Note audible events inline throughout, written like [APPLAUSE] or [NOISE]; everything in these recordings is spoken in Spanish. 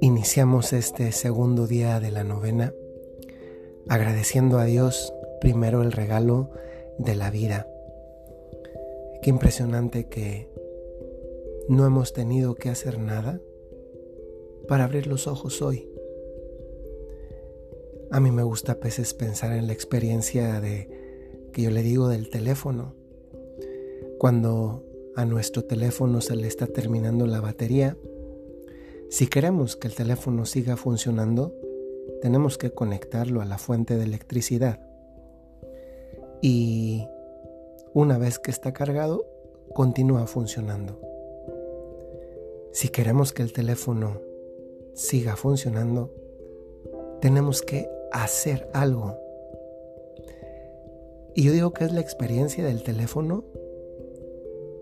Iniciamos este segundo día de la novena agradeciendo a Dios primero el regalo de la vida. Qué impresionante que no hemos tenido que hacer nada para abrir los ojos hoy. A mí me gusta a veces pensar en la experiencia de que yo le digo del teléfono. Cuando a nuestro teléfono se le está terminando la batería, si queremos que el teléfono siga funcionando, tenemos que conectarlo a la fuente de electricidad. Y una vez que está cargado, continúa funcionando. Si queremos que el teléfono siga funcionando, tenemos que hacer algo. Y yo digo que es la experiencia del teléfono,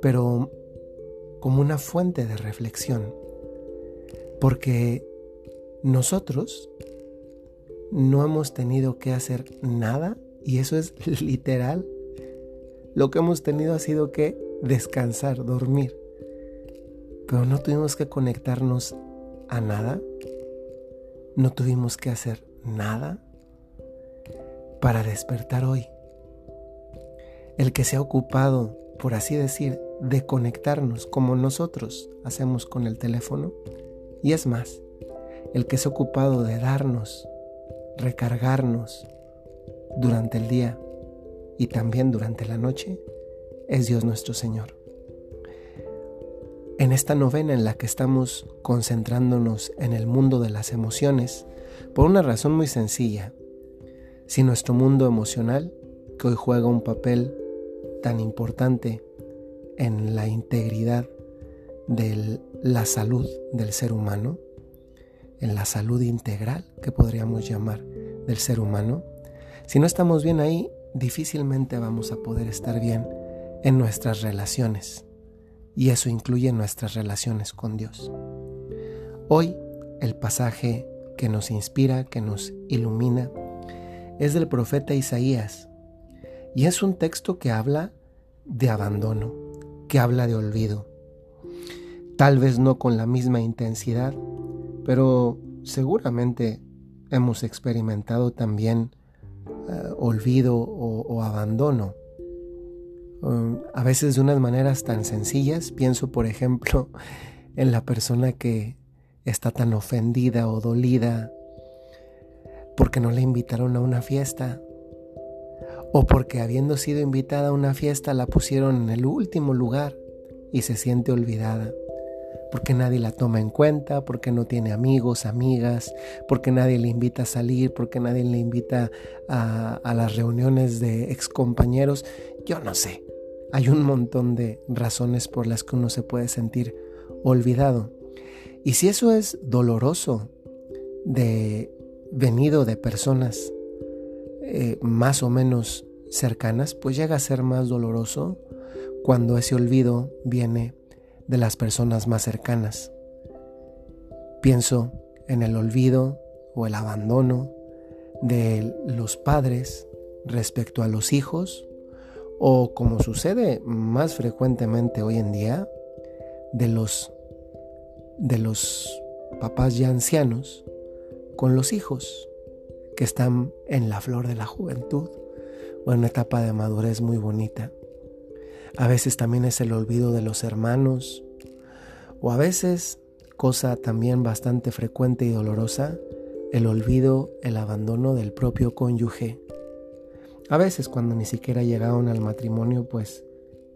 pero como una fuente de reflexión. Porque nosotros no hemos tenido que hacer nada y eso es [LAUGHS] literal. Lo que hemos tenido ha sido que descansar, dormir. Pero no tuvimos que conectarnos a nada. No tuvimos que hacer nada para despertar hoy. El que se ha ocupado, por así decir, de conectarnos como nosotros hacemos con el teléfono, y es más, el que ha ocupado de darnos, recargarnos durante el día y también durante la noche, es Dios nuestro Señor. En esta novena en la que estamos concentrándonos en el mundo de las emociones, por una razón muy sencilla, si nuestro mundo emocional, que hoy juega un papel tan importante en la integridad de la salud del ser humano, en la salud integral que podríamos llamar del ser humano, si no estamos bien ahí, difícilmente vamos a poder estar bien en nuestras relaciones. Y eso incluye nuestras relaciones con Dios. Hoy, el pasaje que nos inspira, que nos ilumina, es del profeta Isaías. Y es un texto que habla de abandono, que habla de olvido, Tal vez no con la misma intensidad, pero seguramente hemos experimentado también eh, olvido o, abandono. Um, a veces de unas maneras tan sencillas, pienso por ejemplo [LAUGHS] en la persona que está tan ofendida o dolida porque no le invitaron a una fiesta o porque habiendo sido invitada a una fiesta la pusieron en el último lugar y se siente olvidada porque nadie la toma en cuenta, porque no tiene amigos, amigas, porque nadie le invita a salir, porque nadie le invita a, las reuniones de excompañeros. Yo no sé. Hay un montón de razones por las que uno se puede sentir olvidado. Y si eso es doloroso de venido de personas eh, más o menos cercanas, pues llega a ser más doloroso cuando ese olvido viene de las personas más cercanas. Pienso en el olvido o el abandono de los padres respecto a los hijos o como sucede más frecuentemente hoy en día de los de los papás ya ancianos con los hijos que están en la flor de la juventud o en una etapa de madurez muy bonita. A veces también es el olvido de los hermanos. O a veces, cosa también bastante frecuente y dolorosa, el olvido, el abandono del propio cónyuge. A veces cuando ni siquiera llegaron al matrimonio, pues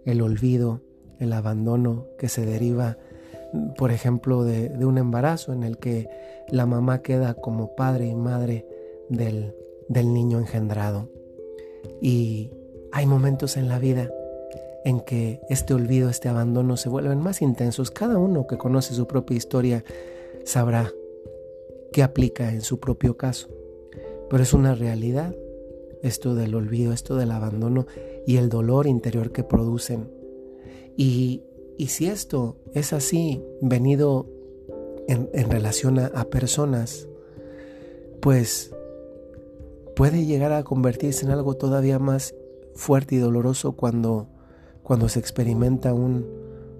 el olvido, el abandono que se deriva, por ejemplo, de, un embarazo en el que la mamá queda como padre y madre del, del niño engendrado. Y hay momentos en la vida en que este olvido, este abandono se vuelven más intensos. Cada uno que conoce su propia historia sabrá qué aplica en su propio caso. Pero es una realidad esto del olvido, esto del abandono y el dolor interior que producen. Y, si esto es así, venido en, relación a personas, pues puede llegar a convertirse en algo todavía más fuerte y doloroso cuando cuando se experimenta un,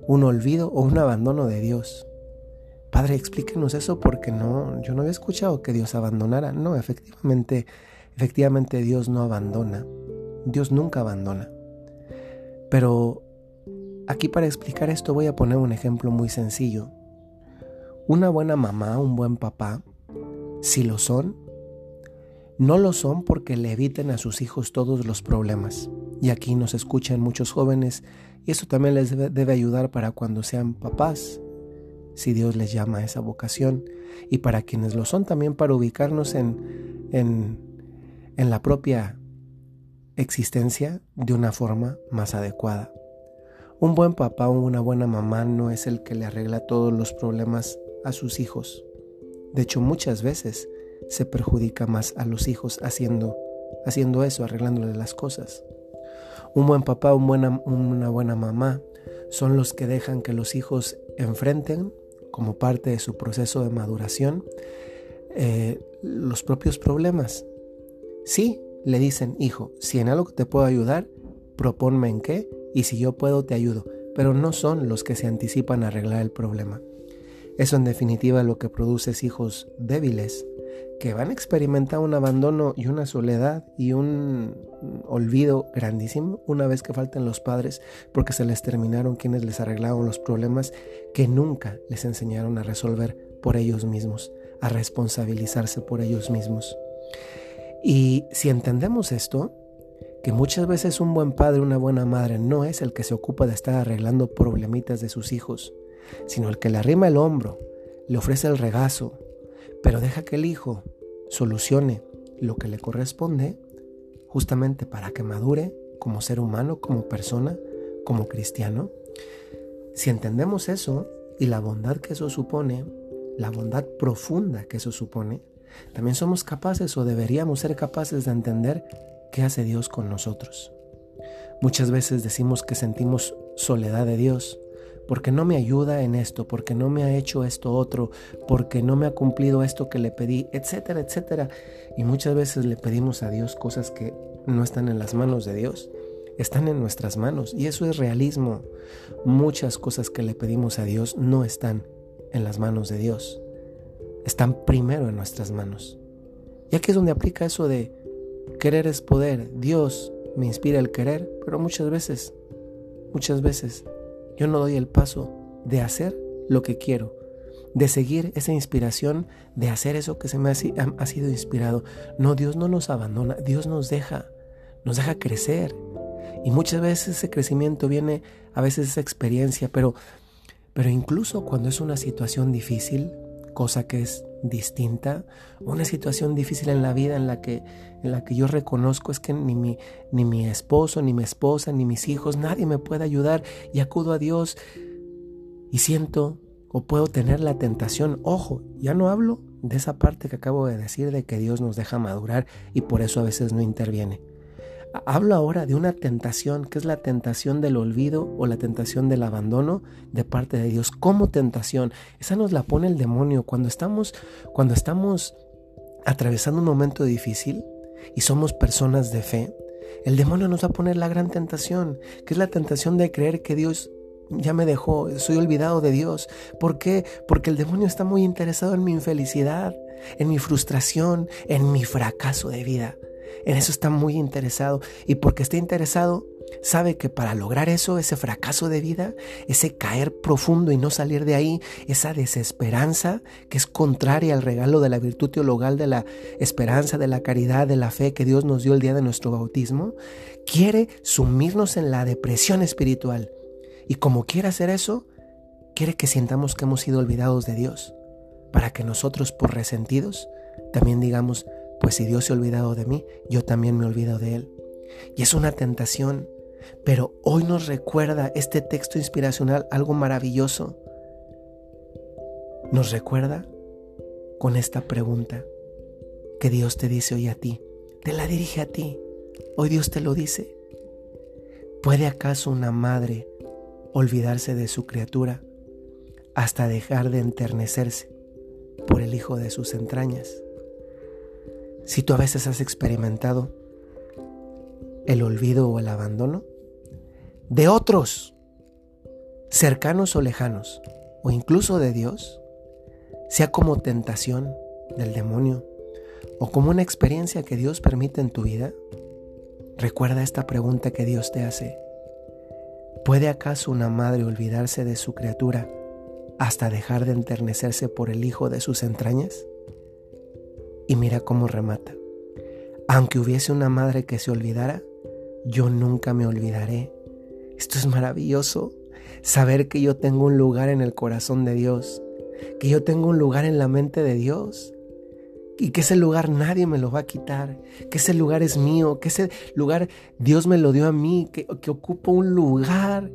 un olvido o un abandono de Dios. Padre, explíquenos eso porque no, yo no había escuchado que Dios abandonara. No, efectivamente, efectivamente Dios no abandona. Dios nunca abandona. Pero aquí para explicar esto voy a poner un ejemplo muy sencillo. Una buena mamá, un buen papá, si lo son, no lo son porque le eviten a sus hijos todos los problemas. Y aquí nos escuchan muchos jóvenes y eso también les debe, ayudar para cuando sean papás, si Dios les llama a esa vocación. Y para quienes lo son también para ubicarnos en, en, en la propia existencia de una forma más adecuada. Un buen papá o una buena mamá no es el que le arregla todos los problemas a sus hijos. De hecho, muchas veces se perjudica más a los hijos haciendo, haciendo eso, arreglándole las cosas. Un buen papá, una buena mamá son los que dejan que los hijos enfrenten, como parte de su proceso de maduración, eh, los propios problemas. Sí, le dicen, hijo, si en algo te puedo ayudar, proponme en qué, y si yo puedo, te ayudo. Pero no son los que se anticipan a arreglar el problema. Eso en definitiva lo que produce es hijos débiles, que van a experimentar un abandono y una soledad y un olvido grandísimo una vez que falten los padres porque se les terminaron quienes les arreglaron los problemas que nunca les enseñaron a resolver por ellos mismos, a responsabilizarse por ellos mismos. Y si entendemos esto, que muchas veces un buen padre, una buena madre no es el que se ocupa de estar arreglando problemitas de sus hijos, sino el que le arrima el hombro, le ofrece el regazo, pero deja que el hijo solucione lo que le corresponde justamente para que madure como ser humano, como persona, como cristiano. Si entendemos eso y la bondad que eso supone, la bondad profunda que eso supone, también somos capaces o deberíamos ser capaces de entender qué hace Dios con nosotros. Muchas veces decimos que sentimos soledad de Dios porque no me ayuda en esto, porque no me ha hecho esto otro, porque no me ha cumplido esto que le pedí, etcétera, etcétera. Y muchas veces le pedimos a Dios cosas que no están en las manos de Dios, están en nuestras manos. Y eso es realismo. Muchas cosas que le pedimos a Dios no están en las manos de Dios están primero en nuestras manos. Y aquí es donde aplica eso de querer es poder. Dios me inspira el querer, pero muchas veces, muchas veces yo no doy el paso de hacer lo que quiero, de seguir esa inspiración, de hacer eso que se me ha, sido inspirado. No, Dios no nos abandona, Dios nos deja, nos deja crecer. Y muchas veces ese crecimiento viene, a veces esa experiencia, pero, pero incluso cuando es una situación difícil, cosa que es distinta, una situación difícil en la vida en la que, en la que yo reconozco es que ni mi, ni mi esposo, ni mi esposa, ni mis hijos, nadie me puede ayudar y acudo a Dios y siento o puedo tener la tentación, ojo, ya no hablo de esa parte que acabo de decir de que Dios nos deja madurar y por eso a veces no interviene. Hablo ahora de una tentación, que es la tentación del olvido o la tentación del abandono de parte de Dios como tentación. Esa nos la pone el demonio cuando estamos cuando estamos atravesando un momento difícil y somos personas de fe. El demonio nos va a poner la gran tentación, que es la tentación de creer que Dios ya me dejó, soy olvidado de Dios. ¿Por qué? Porque el demonio está muy interesado en mi infelicidad, en mi frustración, en mi fracaso de vida. En eso está muy interesado. Y porque está interesado, sabe que para lograr eso, ese fracaso de vida, ese caer profundo y no salir de ahí, esa desesperanza que es contraria al regalo de la virtud teologal, de la esperanza, de la caridad, de la fe que Dios nos dio el día de nuestro bautismo, quiere sumirnos en la depresión espiritual. Y como quiere hacer eso, quiere que sintamos que hemos sido olvidados de Dios, para que nosotros por resentidos también digamos, pues si Dios se ha olvidado de mí, yo también me olvido de Él. Y es una tentación, pero hoy nos recuerda este texto inspiracional algo maravilloso. Nos recuerda con esta pregunta que Dios te dice hoy a ti. Te la dirige a ti. Hoy Dios te lo dice. ¿Puede acaso una madre olvidarse de su criatura hasta dejar de enternecerse por el hijo de sus entrañas? Si tú a veces has experimentado el olvido o el abandono, de otros, cercanos o lejanos, o incluso de Dios, sea como tentación del demonio o como una experiencia que Dios permite en tu vida, recuerda esta pregunta que Dios te hace. ¿Puede acaso una madre olvidarse de su criatura hasta dejar de enternecerse por el hijo de sus entrañas? Y mira cómo remata. Aunque hubiese una madre que se olvidara, yo nunca me olvidaré. Esto es maravilloso, saber que yo tengo un lugar en el corazón de Dios, que yo tengo un lugar en la mente de Dios y que ese lugar nadie me lo va a quitar, que ese lugar es mío, que ese lugar Dios me lo dio a mí, que, que ocupo un lugar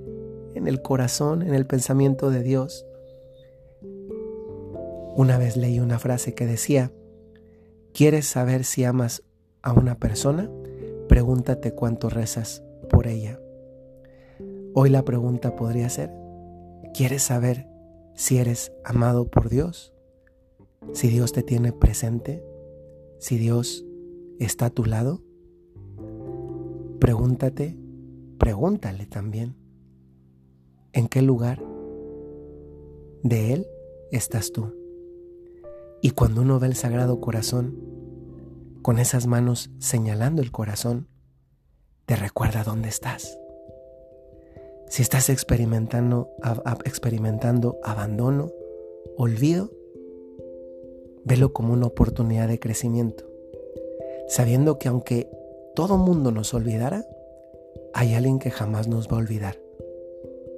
en el corazón, en el pensamiento de Dios. Una vez leí una frase que decía, ¿quieres saber si amas a una persona? Pregúntate cuánto rezas por ella. Hoy la pregunta podría ser, ¿quieres saber si eres amado por Dios? Si Dios te tiene presente, si Dios está a tu lado, pregúntate, pregúntale también, ¿en qué lugar de Él estás tú? Y cuando uno ve el Sagrado Corazón, con esas manos señalando el corazón, te recuerda dónde estás. Si estás experimentando, experimentando abandono, olvido, Velo como una oportunidad de crecimiento, sabiendo que aunque todo mundo nos olvidara, hay alguien que jamás nos va a olvidar.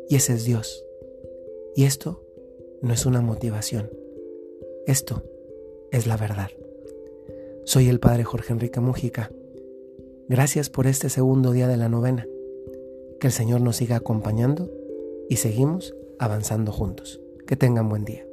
Y ese es Dios. Y esto no es una motivación. Esto es la verdad. Soy el Padre Jorge Enrique Mujica. Gracias por este segundo día de la novena. Que el Señor nos siga acompañando y seguimos avanzando juntos. Que tengan buen día.